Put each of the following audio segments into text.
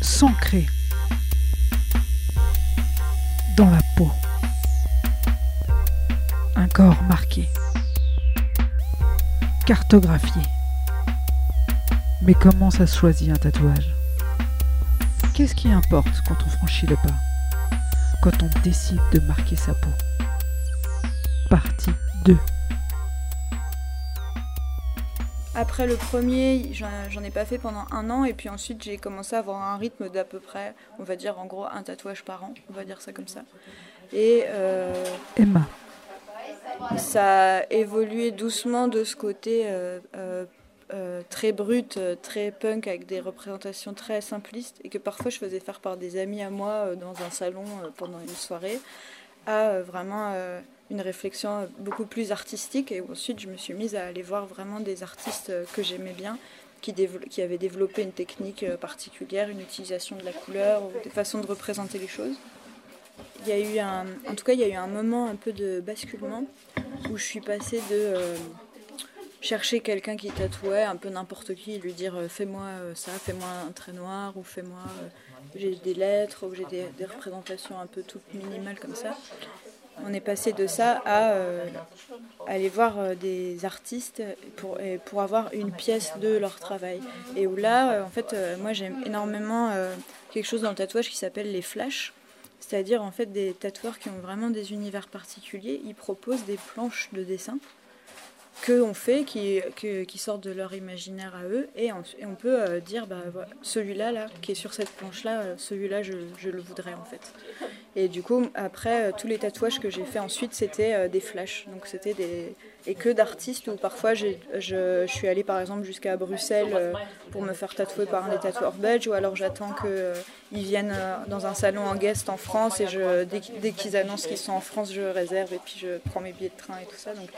s'ancrer dans la peau. Un corps marqué, cartographié. Mais comment ça se choisit un tatouage? Qu'est-ce qui importe quand on franchit le pas? Quand on décide de marquer sa peau? Partie 2 Après le premier, j'en ai pas fait pendant un an et puis ensuite j'ai commencé à avoir un rythme d'à peu près, on va dire en gros un tatouage par an, on va dire ça comme ça. Et euh, Emma. Ça a évolué doucement de ce côté euh, euh, très brut, très punk avec des représentations très simplistes et que parfois je faisais faire par des amis à moi dans un salon pendant une soirée à vraiment une réflexion beaucoup plus artistique. Et ensuite, je me suis mise à aller voir vraiment des artistes que j'aimais bien, qui, avaient développé une technique euh, particulière, une utilisation de la couleur, ou des façons de représenter les choses. Il y a eu en tout cas, il y a eu un moment un peu de basculement où je suis passée de euh, chercher quelqu'un qui tatouait un peu n'importe qui lui dire euh, fais-moi ça, fais-moi un trait noir ou fais-moi j'ai des lettres ou j'ai des, des, représentations un peu toutes minimales comme ça on est passé de ça à euh, aller voir euh, des artistes pour, pour avoir une pièce de leur travail. Et où là, euh, en fait, moi j'aime énormément quelque chose dans le tatouage qui s'appelle les flashs. C'est-à-dire en fait des tatoueurs qui ont vraiment des univers particuliers. Ils proposent des planches de dessin qu'on fait, qui, qui sortent de leur imaginaire à eux, et on, peut dire, bah, celui-là, là, qui est sur cette planche-là, celui-là, je, le voudrais en fait. Et du coup, après, euh, tous les tatouages que j'ai fait ensuite, c'était euh, des flashs. Donc c'était. Et que d'artistes, où parfois je, je, suis allée par exemple jusqu'à Bruxelles euh, pour me faire tatouer par un des tatoueurs belges, ou alors j'attends qu'ils viennent dans un salon en guest en France, et je, dès, qu'ils annoncent qu'ils sont en France, je réserve, et puis je prends mes billets de train et tout ça. Donc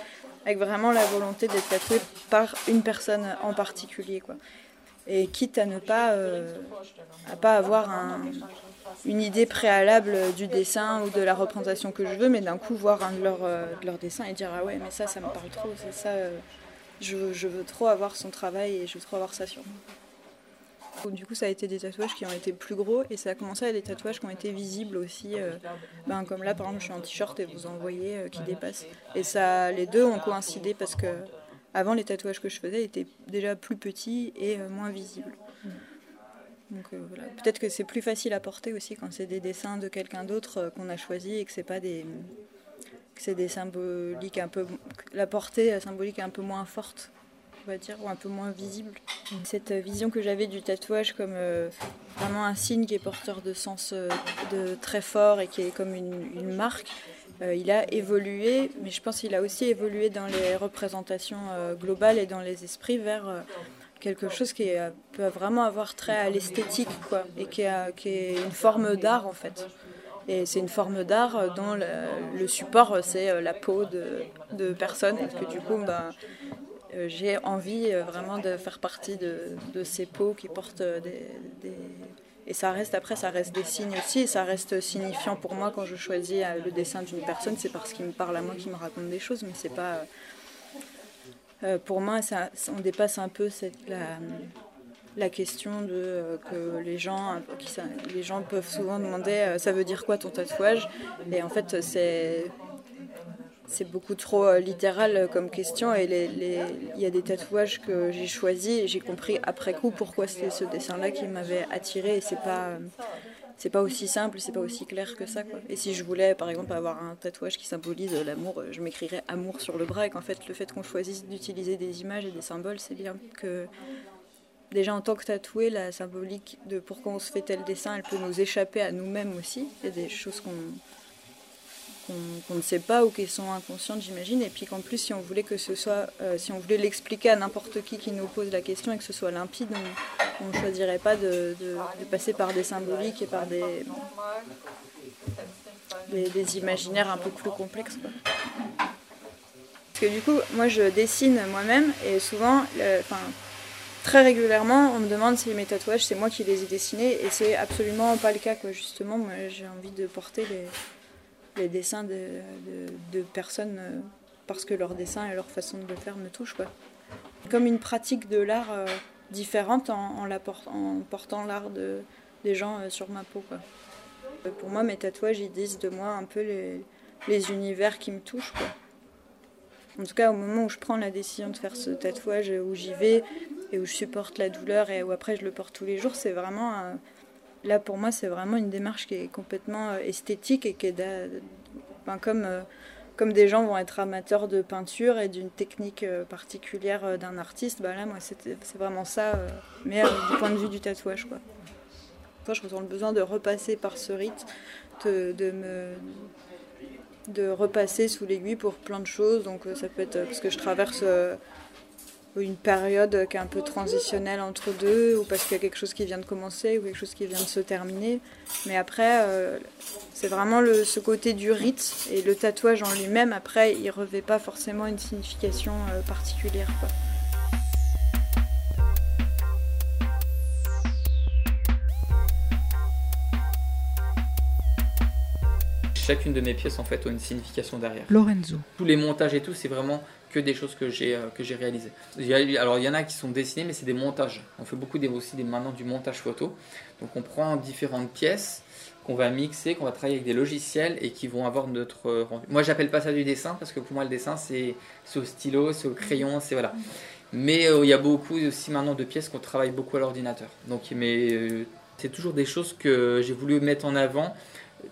avec vraiment la volonté d'être tatoué par une personne en particulier. Quoi. Et quitte à ne pas, à pas avoir un une idée préalable du dessin ou de la représentation que je veux, mais d'un coup voir un de leurs euh, leur dessins et dire ah ouais mais ça ça me parle trop, c'est ça, euh, je, veux trop avoir son travail et je veux trop avoir ça sur moi. Du coup, ça a été des tatouages qui ont été plus gros et ça a commencé à des tatouages qui ont été visibles aussi. Euh, ben, comme là, par exemple, je suis en t-shirt et vous en voyez qui dépasse. Et ça, les deux ont coïncidé parce que avant, les tatouages que je faisais étaient déjà plus petits et moins visibles. Euh, Peut-être que c'est plus facile à porter aussi quand c'est des dessins de quelqu'un d'autre euh, qu'on a choisi et que c'est pas des que c'est des symboliques un peu la portée symbolique est un peu moins forte va dire ou un peu moins visible. Cette vision que j'avais du tatouage comme euh, vraiment un signe qui est porteur de sens de très fort et qui est comme une, marque. il a évolué, mais je pense qu'il a aussi évolué dans les représentations globales et dans les esprits vers quelque chose qui peut vraiment avoir trait à l'esthétique, quoi, et qui, est une forme d'art en fait. Et c'est une forme d'art dont le, support c'est euh, la peau de, de, personnes, et que du coup, ben, euh, j'ai envie euh, vraiment de faire partie de, ces peaux qui portent des, des, Et ça reste, après, ça reste des signes aussi, et ça reste signifiant pour moi quand je choisis le dessin d'une personne, c'est parce qu'il me parle à moi, qu'il me raconte des choses, mais c'est pas euh, pour moi, ça, on dépasse un peu cette, la, question de euh, que les gens, les gens peuvent souvent demander euh, ça veut dire quoi ton tatouage? Et en fait, c'est c'est beaucoup trop littéral comme question et il y a des tatouages que j'ai choisis et j'ai compris après coup pourquoi c'était ce dessin-là qui m'avait attiré et c'est pas c'est pas aussi simple, c'est pas aussi clair que ça. Quoi. Et si je voulais, par exemple, avoir un tatouage qui symbolise l'amour, je m'écrirais amour sur le bras et qu'en fait, le fait qu'on choisisse d'utiliser des images et des symboles, c'est bien que déjà en tant que tatoué, la symbolique de pourquoi on se fait tel dessin, elle peut nous échapper à nous-mêmes aussi. Il y a des choses qu'on qu'on ne sait pas ou qui sont inconscientes, j'imagine. Et puis qu'en plus, si on voulait que ce soit, euh, si on voulait l'expliquer à n'importe qui qui nous pose la question et que ce soit limpide, on ne choisirait pas de, passer par des symboliques et par des, des, imaginaires un peu plus complexes. Parce que du coup, moi je dessine moi-même et souvent, enfin, très régulièrement, on me demande si mes tatouages, c'est moi qui les ai dessinés et c'est absolument pas le cas. Quoi. Justement, moi j'ai envie de porter les les dessins de, personnes euh, parce que leur dessin et leur façon de le faire me touchent. Quoi. Comme une pratique de l'art euh, différente en, la en portant l'art de, des gens sur ma peau. Quoi. Pour moi, mes tatouages, ils disent de moi un peu les, les univers qui me touchent. Quoi. En tout cas, au moment où je prends la décision de faire ce tatouage, où j'y vais et où je supporte la douleur et où après je le porte tous les jours, c'est vraiment. Là, pour moi, c'est vraiment une démarche qui est complètement euh, esthétique et qui est. comme, euh, comme des gens vont être amateurs de peinture et d'une technique euh, particulière d'un artiste, bah là, moi, c'est vraiment ça, mais du point de vue du tatouage. Quoi. je ressens le besoin de repasser par ce rite, de, me de repasser sous l'aiguille pour plein de choses. Donc ça peut être parce que je traverse euh, une période qui est un peu transitionnelle entre deux, ou parce qu'il y a quelque chose qui vient de commencer, ou quelque chose qui vient de se terminer. Mais après, c'est vraiment le, ce côté du rite, et le tatouage en lui-même, après, il revêt pas forcément une signification particulière. chacune de mes pièces en fait ont une signification derrière. Lorenzo. Tous les montages et tout, c'est vraiment que des choses que j'ai euh, que j'ai réalisées. alors il y en a qui sont dessinés, mais c'est des montages. On fait beaucoup des, aussi des, maintenant du montage photo. Donc on prend différentes pièces qu'on va mixer, qu'on va travailler avec des logiciels et qui vont avoir notre euh, rendu. Moi j'appelle pas ça du dessin parce que pour moi le dessin c'est au stylo, c'est au crayon, c'est voilà. Mais euh, il y a beaucoup aussi maintenant de pièces qu'on travaille beaucoup à l'ordinateur. Donc mais c'est toujours des choses que j'ai voulu mettre en avant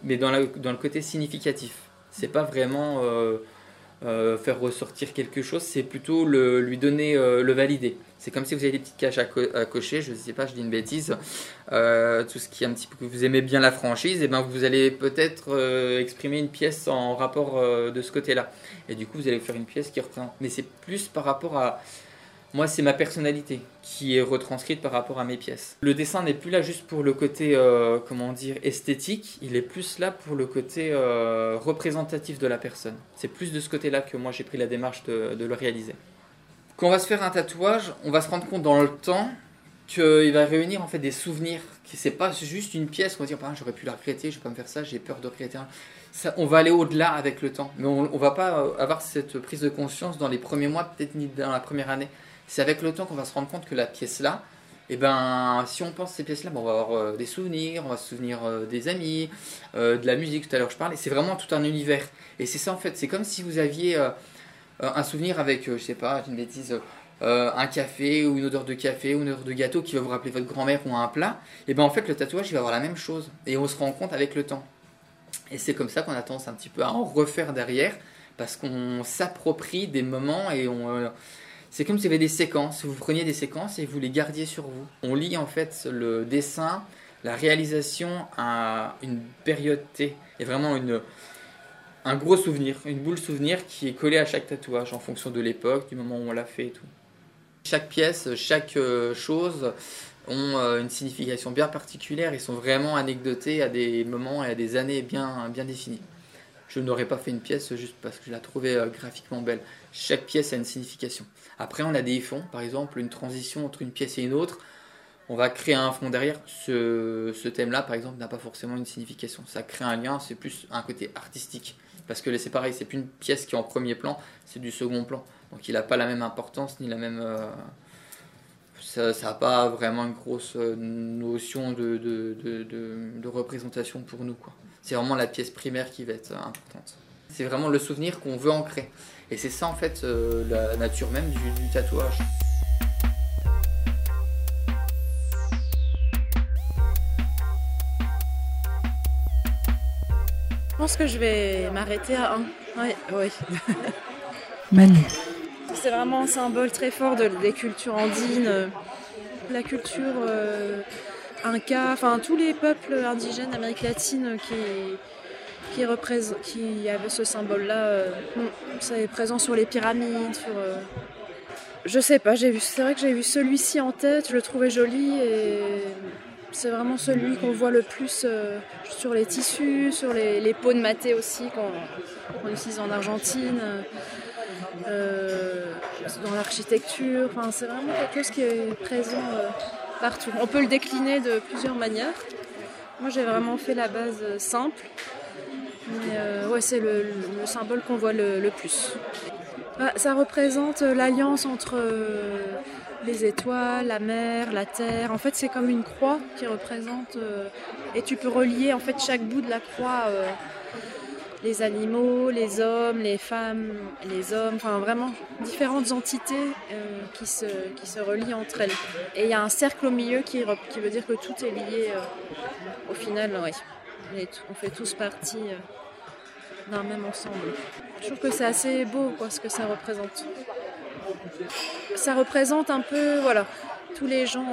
mais dans, dans le côté significatif. C'est pas vraiment euh, faire ressortir quelque chose, c'est plutôt le, lui donner euh, le valider. C'est comme si vous avez des petites caches à, cocher, je sais pas, je dis une bêtise, tout ce qui est un petit peu que vous aimez bien la franchise, et eh ben vous allez peut-être exprimer une pièce en rapport de ce côté-là. Et du coup, vous allez faire une pièce qui représente. Mais c'est plus par rapport à moi, c'est ma personnalité qui est retranscrite par rapport à mes pièces. Le dessin n'est plus là juste pour le côté, euh, comment dire, esthétique, il est plus là pour le côté euh, représentatif de la personne. C'est plus de ce côté-là que moi j'ai pris la démarche de, le réaliser. Quand on va se faire un tatouage, on va se rendre compte dans le temps qu'il va réunir en fait des souvenirs. C'est pas juste une pièce. On va dire, bah, j'aurais pu la regretter, je vais pas me faire ça, j'ai peur de regretter. Ça, on va aller au-delà avec le temps, mais on, on va pas euh, avoir cette prise de conscience dans les premiers mois, peut-être ni dans la première année. C'est avec le temps qu'on va se rendre compte que la pièce-là, eh ben, si on pense à ces pièces-là, on va avoir euh, des souvenirs, on va se souvenir euh, des amis, euh, de la musique, tout à l'heure je parlais, c'est vraiment tout un univers. Et c'est ça en fait, c'est comme si vous aviez un souvenir avec, je sais pas, une bêtise, un café ou une odeur de café ou une odeur de gâteau qui va vous rappeler votre grand-mère ou un plat. Et ben en fait, le tatouage, va avoir la même chose. Et on se rend compte avec le temps. Et c'est comme ça qu'on a tendance un petit peu à en refaire derrière, parce qu'on s'approprie des moments et on c'est comme s'il y avait des séquences. Vous preniez des séquences et vous les gardiez sur vous. On lit en fait le dessin, la réalisation à une période T. Il y a vraiment un gros souvenir, une boule souvenir qui est collée à chaque tatouage en fonction de l'époque, du moment où on l'a fait et tout. Chaque pièce, chaque euh, chose ont euh, une signification bien particulière. Ils sont vraiment anecdotés à des moments et à des années bien, bien définis. Je n'aurais pas fait une pièce juste parce que je la trouvais euh, graphiquement belle. Chaque pièce a une signification. Après, on a des fonds, par exemple, une transition entre une pièce et une autre. On va créer un fond derrière. Ce, thème-là, par exemple, n'a pas forcément une signification. Ça crée un lien, c'est plus un côté artistique. Parce que c'est pareil, c'est plus une pièce qui est en premier plan, c'est du second plan. Donc il n'a pas la même importance, ni la même. Euh, ça n'a pas vraiment une grosse euh, notion de, de, représentation pour nous. C'est vraiment la pièce primaire qui va être importante. C'est vraiment le souvenir qu'on veut ancrer. Et c'est ça en fait euh, la nature même du, tatouage. Je pense que je vais m'arrêter à un. Oui, oui. Manu. C'est vraiment un symbole très fort de, des cultures andines, la culture euh, inca, enfin tous les peuples indigènes d'Amérique latine qui, qui, avait ce symbole-là. Euh, c'est présent sur les pyramides, sur. Euh, je sais pas, c'est vrai que j'ai vu celui-ci en tête, je le trouvais joli et c'est vraiment celui qu'on voit le plus euh, sur les tissus, sur les, peaux de maté aussi qu'on utilise en Argentine, dans l'architecture. Enfin, c'est vraiment quelque chose qui est présent On peut le décliner de plusieurs manières. Moi, j'ai vraiment fait la base simple euh, c'est le, symbole qu'on voit le, plus. Bah, ça représente l'alliance entre euh, les étoiles, la mer, la terre. En fait, c'est comme une croix qui représente. euh, et tu peux relier en fait chaque bout de la croix. Les animaux, les hommes, les femmes, les hommes, enfin vraiment différentes entités euh, qui, se, qui se relient entre elles. Et il y a un cercle au milieu qui, qui veut dire que tout est lié euh, au final, oui. On, fait tous partie euh, d'un même ensemble. Je trouve que c'est assez beau quoi, ce que ça représente. Ça représente un peu, voilà, tous les gens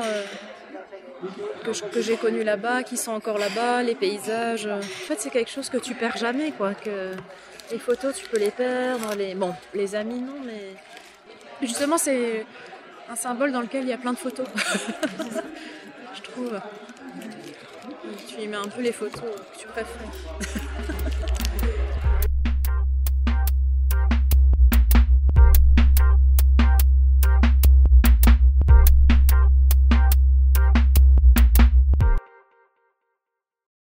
que, que j'ai connus là-bas, qui sont encore là-bas, les paysages. En fait, c'est quelque chose que tu perds jamais, quoi. Les photos, tu peux les perdre. Les, bon, les amis, non, mais justement, c'est un symbole dans lequel il y a plein de photos. je trouve. Tu y mets un peu les photos que tu préfères.